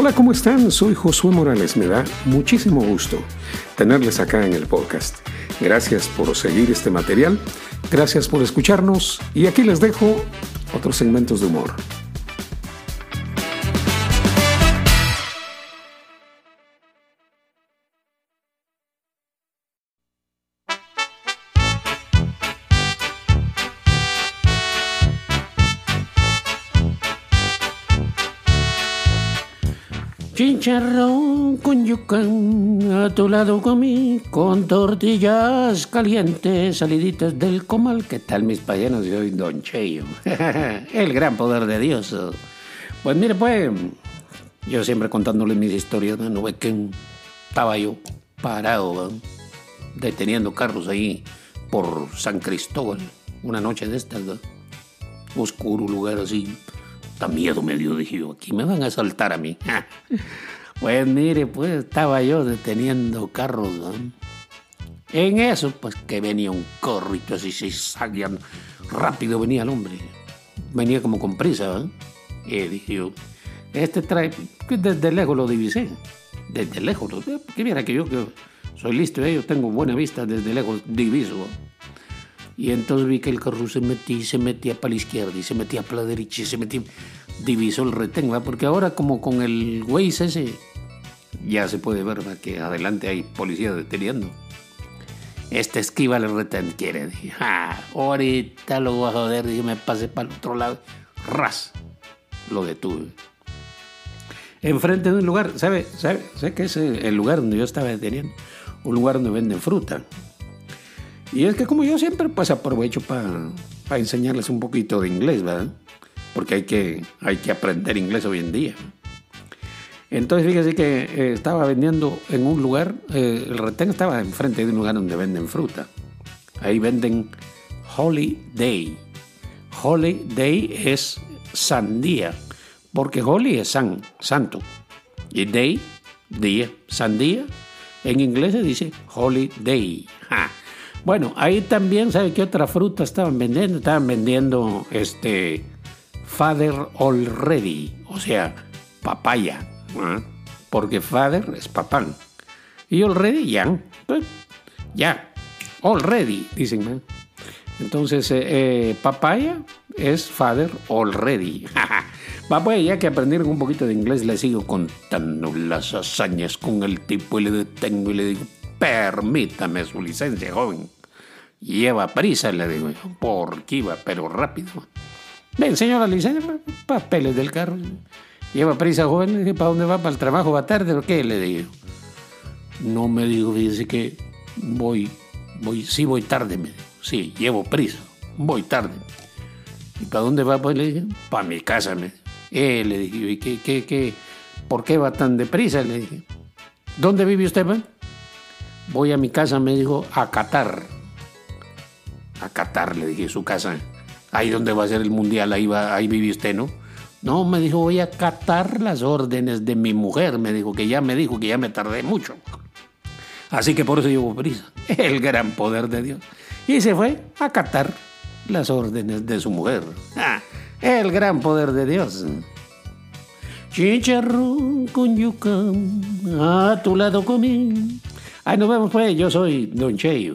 Hola, ¿cómo están? Soy Josué Morales. Me da muchísimo gusto tenerles acá en el podcast. Gracias por seguir este material, gracias por escucharnos y aquí les dejo otros segmentos de humor. Chicharrón con yucán, a tu lado comí, con tortillas calientes, saliditas del comal. ¿Qué tal mis payanos? Yo soy Don Cheyo, el gran poder de Dios. Pues mire, pues, yo siempre contándole mis historias, ¿no? ve que estaba yo parado, deteniendo carros ahí por San Cristóbal, una noche de estas, oscuro lugar así Da miedo me dio, dije yo, aquí me van a saltar a mí. pues mire, pues estaba yo deteniendo carros, ¿no? En eso, pues que venía un corrito así, se salían rápido venía el hombre. Venía como con prisa, ¿no? Y dije yo, este trae, desde lejos lo divisé. Desde lejos, que mira que yo que soy listo, ¿eh? yo tengo buena vista, desde lejos diviso. Y entonces vi que el carro se metía y se metía para la izquierda y se metía para la derecha y se metía. Divisó el retén, Porque ahora, como con el Waze ese, ya se puede ver que adelante hay policía deteniendo. Este esquiva el retén, quiere. Ah, ahorita lo voy a joder. Dije, me pasé para el otro lado. Ras. Lo detuve. Enfrente de un lugar, ¿sabe? ¿Sabe? ¿Sabe qué es el lugar donde yo estaba deteniendo? Un lugar donde venden fruta. Y es que como yo siempre pues aprovecho para enseñarles un poquito de inglés, ¿verdad? Porque hay que, hay que aprender inglés hoy en día. Entonces fíjese que eh, estaba vendiendo en un lugar, eh, el retén estaba enfrente de un lugar donde venden fruta. Ahí venden Holiday. Holiday es sandía, porque Holy es san, santo. Y day, día, sandía, en inglés se dice Holiday. Ja. Bueno, ahí también, ¿sabe qué otra fruta estaban vendiendo? Estaban vendiendo este Father Already, o sea, papaya, porque Father es papán. Y Already ya, pues, ya, Already, dicen. Entonces, eh, eh, papaya es Father Already. Va, pues ya que aprendieron un poquito de inglés, le sigo contando las hazañas con el tipo y le detengo y le digo, permítame su licencia, joven. Lleva prisa, le digo yo, porque iba, pero rápido. Ven, señora licencia, papeles del carro. Lleva prisa, joven, le dije, ¿para dónde va? ¿Para el trabajo? ¿Va tarde o qué? Le digo. No me dijo, fíjese que voy, voy, sí voy tarde, me dijo. Sí, llevo prisa, voy tarde. ¿Y para dónde va? Pues le dije, para mi casa, me Eh, le dije, ¿y qué, qué, qué? ¿Por qué va tan deprisa? Le dije. ¿Dónde vive usted, man? Voy a mi casa, me dijo, a Qatar. A Qatar, le dije, su casa. Ahí donde va a ser el mundial, ahí, va, ahí vive usted, ¿no? No, me dijo, voy a catar las órdenes de mi mujer. Me dijo que ya me dijo que ya me tardé mucho. Así que por eso llevo prisa. El gran poder de Dios. Y se fue a catar las órdenes de su mujer. Ah, el gran poder de Dios. Chicharrón con yucán, a tu lado comí. Ahí nos vemos pues, yo soy Don Cheyo.